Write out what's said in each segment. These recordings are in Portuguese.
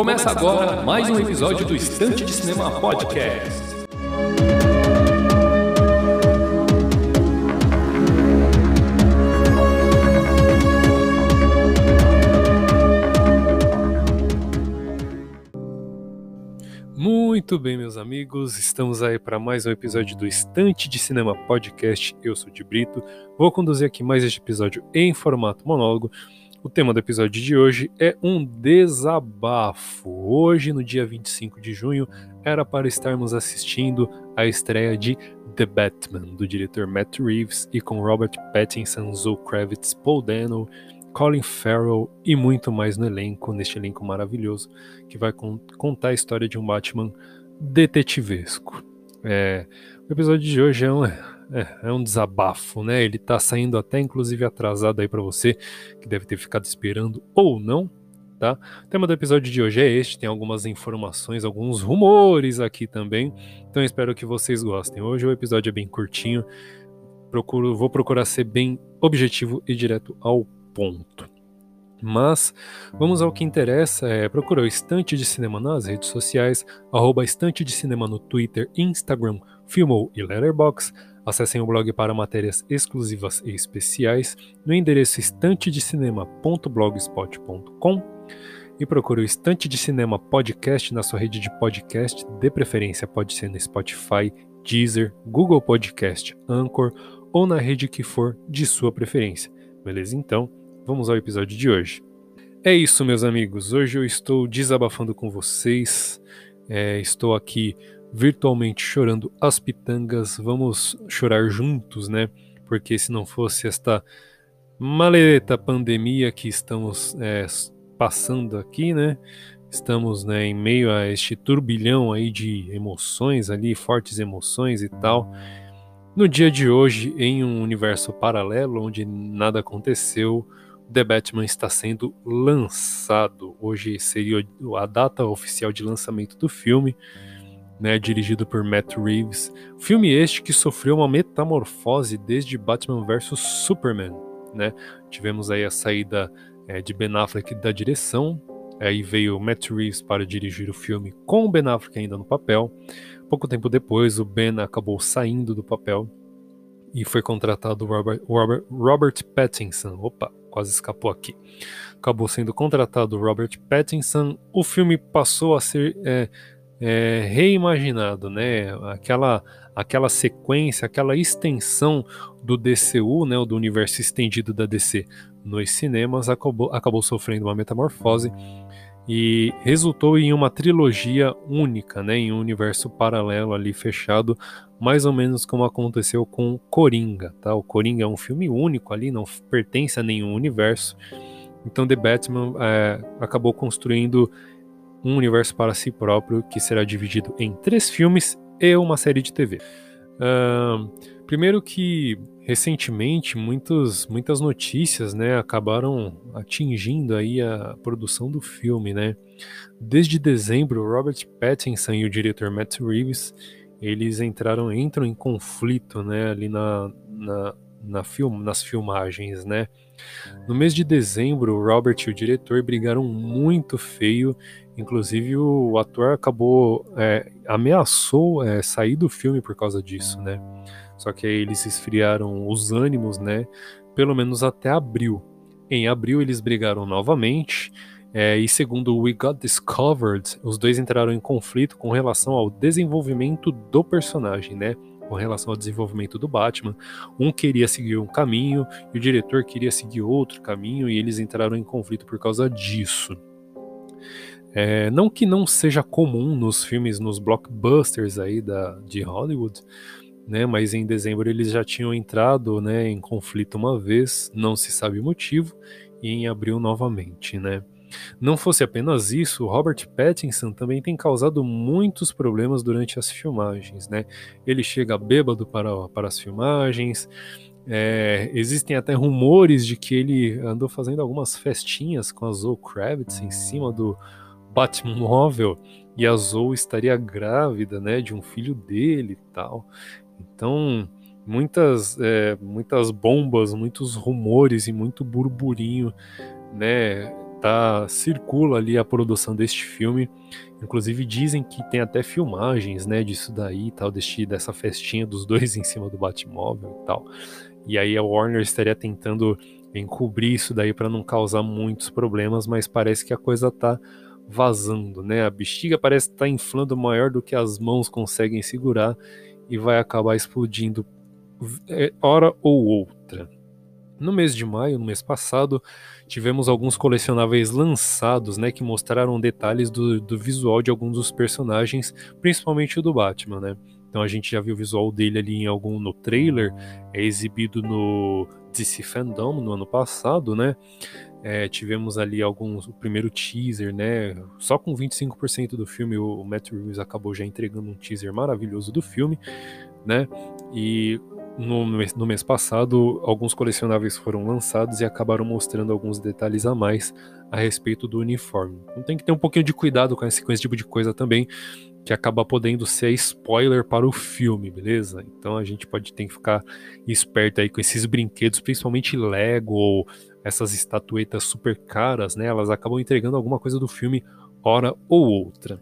Começa agora mais um episódio do Estante de Cinema Podcast. Muito bem, meus amigos, estamos aí para mais um episódio do Estante de Cinema Podcast. Eu sou de Brito, vou conduzir aqui mais este episódio em formato monólogo. O tema do episódio de hoje é um desabafo. Hoje, no dia 25 de junho, era para estarmos assistindo a estreia de The Batman, do diretor Matt Reeves, e com Robert Pattinson, Zoe Kravitz, Paul Dano, Colin Farrell e muito mais no elenco, neste elenco maravilhoso, que vai contar a história de um Batman detetivesco. É, o episódio de hoje é um, é, é um desabafo, né? Ele tá saindo até inclusive atrasado aí para você, que deve ter ficado esperando ou não, tá? O tema do episódio de hoje é este, tem algumas informações, alguns rumores aqui também, então espero que vocês gostem. Hoje o episódio é bem curtinho, procuro, vou procurar ser bem objetivo e direto ao ponto. Mas vamos ao que interessa, é procura o Estante de Cinema nas redes sociais, arroba Estante de Cinema no Twitter, Instagram, Filmou e Letterboxd, Acessem o blog para matérias exclusivas e especiais no endereço estantedecinema.blogspot.com e procure o Estante de Cinema Podcast na sua rede de podcast, de preferência pode ser no Spotify, Deezer, Google Podcast, Anchor ou na rede que for de sua preferência. Beleza? Então, vamos ao episódio de hoje. É isso, meus amigos. Hoje eu estou desabafando com vocês. É, estou aqui virtualmente chorando as pitangas. Vamos chorar juntos, né? Porque se não fosse esta maleta pandemia que estamos é, passando aqui, né? Estamos né, em meio a este turbilhão aí de emoções ali, fortes emoções e tal. No dia de hoje, em um universo paralelo onde nada aconteceu, The Batman está sendo lançado. Hoje seria a data oficial de lançamento do filme né, dirigido por Matt Reeves. Filme este que sofreu uma metamorfose desde Batman vs Superman, né? Tivemos aí a saída é, de Ben Affleck da direção, aí veio Matt Reeves para dirigir o filme com o Ben Affleck ainda no papel. Pouco tempo depois, o Ben acabou saindo do papel e foi contratado Robert, Robert, Robert Pattinson. Opa, quase escapou aqui. Acabou sendo contratado Robert Pattinson. O filme passou a ser é, é, reimaginado, né? Aquela, aquela sequência, aquela extensão do DCU, né? Do universo estendido da DC nos cinemas acabou, acabou sofrendo uma metamorfose e resultou em uma trilogia única, né? Em um universo paralelo ali fechado, mais ou menos como aconteceu com Coringa, tá? O Coringa é um filme único ali, não pertence a nenhum universo. Então The Batman é, acabou construindo um universo para si próprio que será dividido em três filmes e uma série de TV. Uh, primeiro que recentemente muitos, muitas notícias né, acabaram atingindo aí a produção do filme. Né? Desde dezembro, Robert Pattinson e o diretor Matt Reeves eles entraram entram em conflito né, ali na, na, na film, nas filmagens. Né? No mês de dezembro, Robert e o diretor brigaram muito feio Inclusive, o ator acabou. É, ameaçou é, sair do filme por causa disso, né? Só que aí eles esfriaram os ânimos, né? Pelo menos até abril. Em abril, eles brigaram novamente. É, e segundo We Got Discovered, os dois entraram em conflito com relação ao desenvolvimento do personagem, né? Com relação ao desenvolvimento do Batman. Um queria seguir um caminho e o diretor queria seguir outro caminho, e eles entraram em conflito por causa disso. É, não que não seja comum nos filmes, nos blockbusters aí da, de Hollywood, né, mas em dezembro eles já tinham entrado né, em conflito uma vez, não se sabe o motivo, e em abril novamente. Né. Não fosse apenas isso, Robert Pattinson também tem causado muitos problemas durante as filmagens. Né. Ele chega bêbado para, para as filmagens, é, existem até rumores de que ele andou fazendo algumas festinhas com a Zoe Kravitz em cima do, Batmóvel e a Zoe estaria grávida, né, de um filho dele e tal. Então, muitas, é, muitas bombas, muitos rumores e muito burburinho, né, tá circula ali a produção deste filme. Inclusive dizem que tem até filmagens, né, disso daí e tal, deste, dessa festinha dos dois em cima do Batmóvel e tal. E aí a Warner estaria tentando encobrir isso daí para não causar muitos problemas, mas parece que a coisa tá vazando, né? A bexiga parece estar tá inflando maior do que as mãos conseguem segurar e vai acabar explodindo é, hora ou outra. No mês de maio, no mês passado, tivemos alguns colecionáveis lançados, né, que mostraram detalhes do, do visual de alguns dos personagens, principalmente o do Batman, né? Então a gente já viu o visual dele ali em algum no trailer, é exibido no DC Fandom no ano passado, né? É, tivemos ali alguns, o primeiro teaser, né? Só com 25% do filme o Matt Reeves acabou já entregando um teaser maravilhoso do filme, né? E no, no mês passado, alguns colecionáveis foram lançados e acabaram mostrando alguns detalhes a mais a respeito do uniforme. Então tem que ter um pouquinho de cuidado com esse, com esse tipo de coisa também, que acaba podendo ser spoiler para o filme, beleza? Então a gente pode ter que ficar esperto aí com esses brinquedos, principalmente Lego ou essas estatuetas super caras, né? Elas acabam entregando alguma coisa do filme hora ou outra.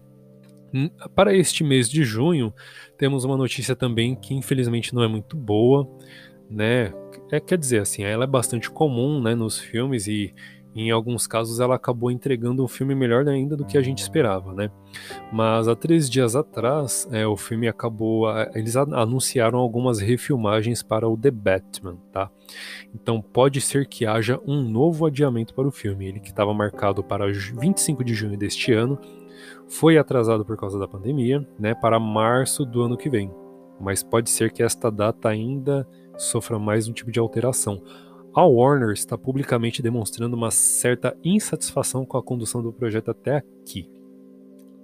Hum, para este mês de junho, temos uma notícia também que infelizmente não é muito boa, né? É, quer dizer assim, ela é bastante comum, né, nos filmes e em alguns casos ela acabou entregando um filme melhor ainda do que a gente esperava, né? Mas há três dias atrás, é, o filme acabou. Eles anunciaram algumas refilmagens para o The Batman, tá? Então pode ser que haja um novo adiamento para o filme. Ele que estava marcado para 25 de junho deste ano foi atrasado por causa da pandemia, né, para março do ano que vem. Mas pode ser que esta data ainda sofra mais um tipo de alteração. A Warner está publicamente demonstrando uma certa insatisfação com a condução do projeto até aqui.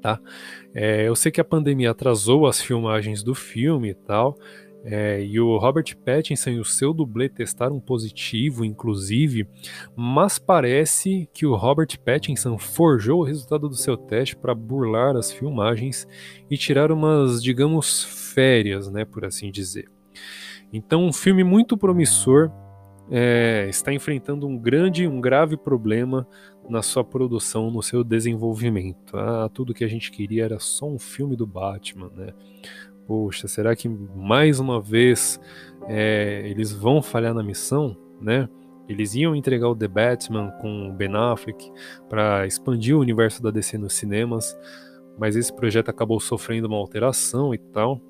Tá? É, eu sei que a pandemia atrasou as filmagens do filme e tal, é, e o Robert Pattinson e o seu dublê testaram positivo, inclusive, mas parece que o Robert Pattinson forjou o resultado do seu teste para burlar as filmagens e tirar umas, digamos, férias, né, por assim dizer. Então, um filme muito promissor é, está enfrentando um grande, um grave problema na sua produção, no seu desenvolvimento. Ah, tudo que a gente queria era só um filme do Batman, né? poxa, será que mais uma vez é, eles vão falhar na missão, né? Eles iam entregar o The Batman com o Ben Affleck para expandir o universo da DC nos cinemas, mas esse projeto acabou sofrendo uma alteração e tal,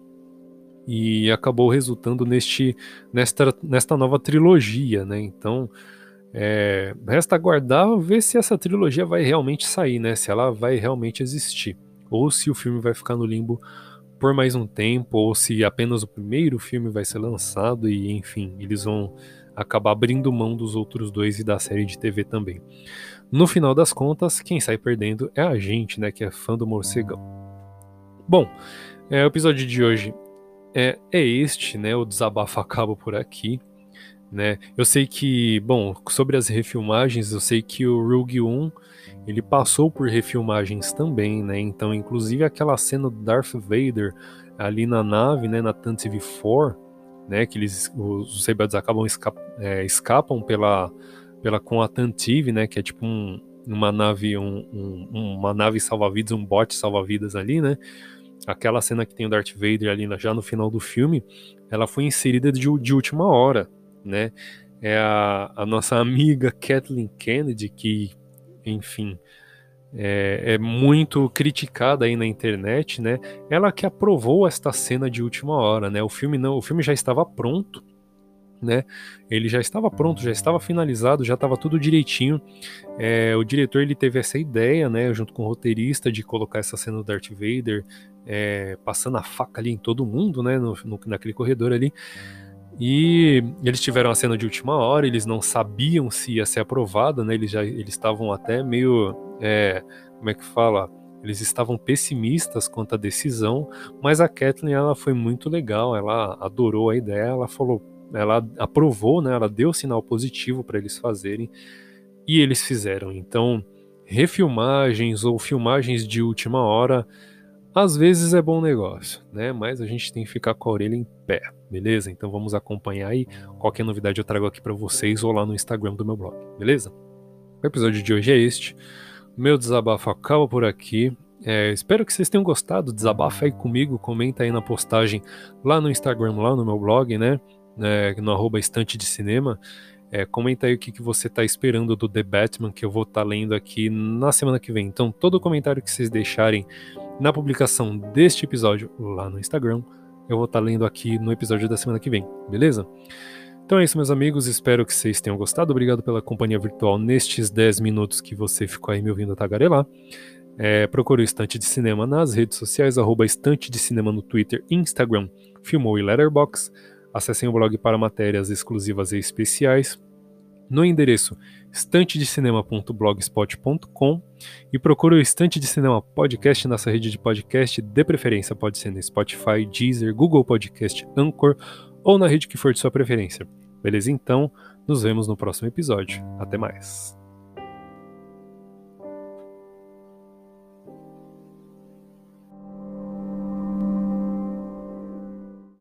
e acabou resultando neste, nesta, nesta nova trilogia, né? Então, é, resta aguardar ver se essa trilogia vai realmente sair, né? Se ela vai realmente existir, ou se o filme vai ficar no limbo por mais um tempo, ou se apenas o primeiro filme vai ser lançado e, enfim, eles vão acabar abrindo mão dos outros dois e da série de TV também. No final das contas, quem sai perdendo é a gente, né, que é fã do morcegão. Bom, é, o episódio de hoje é, é este, né, o desabafo acaba por aqui. Né? Eu sei que, bom, sobre as refilmagens, eu sei que o Rogue 1 ele passou por refilmagens também, né? Então, inclusive aquela cena do Darth Vader ali na nave, né, na Tantive 4, né, que eles os, rebeldes acabam escap, é, escapam pela pela com a Tantive, né, que é tipo um, uma nave um, um, uma nave salva-vidas, um bote salva-vidas ali, né? Aquela cena que tem o Darth Vader ali já no final do filme, ela foi inserida de, de última hora, né? É a, a nossa amiga Kathleen Kennedy que enfim, é, é, muito criticada aí na internet, né? Ela que aprovou esta cena de última hora, né? O filme não, o filme já estava pronto, né? Ele já estava pronto, já estava finalizado, já estava tudo direitinho. É, o diretor ele teve essa ideia, né? Junto com o roteirista de colocar essa cena do Darth Vader é, passando a faca ali em todo mundo, né? No, no, naquele corredor ali. E eles tiveram a cena de última hora, eles não sabiam se ia ser aprovada, né? Eles já eles estavam até meio, é, como é que fala? Eles estavam pessimistas quanto à decisão, mas a Kathleen ela foi muito legal, ela adorou a ideia, ela falou, ela aprovou, né? Ela deu sinal positivo para eles fazerem e eles fizeram. Então, refilmagens ou filmagens de última hora às vezes é bom negócio, né? Mas a gente tem que ficar com a orelha em pé, beleza? Então vamos acompanhar aí. Qualquer novidade eu trago aqui para vocês ou lá no Instagram do meu blog, beleza? O episódio de hoje é este. Meu desabafo acaba por aqui. É, espero que vocês tenham gostado. Desabafa aí comigo, comenta aí na postagem lá no Instagram, lá no meu blog, né? É, no arroba estante de cinema. É, comenta aí o que, que você está esperando do The Batman, que eu vou estar tá lendo aqui na semana que vem. Então, todo comentário que vocês deixarem na publicação deste episódio lá no Instagram, eu vou estar tá lendo aqui no episódio da semana que vem, beleza? Então é isso, meus amigos. Espero que vocês tenham gostado. Obrigado pela companhia virtual nestes 10 minutos que você ficou aí me ouvindo tagarelar. É, procure o Estante de Cinema nas redes sociais, arroba Estante de Cinema no Twitter, Instagram, Filmou e Letterboxd. Acessem o blog para matérias exclusivas e especiais no endereço estantedecinema.blogspot.com e procure o Estante de Cinema Podcast nessa rede de podcast, de preferência pode ser no Spotify, Deezer, Google Podcast, Anchor ou na rede que for de sua preferência. Beleza? Então, nos vemos no próximo episódio. Até mais.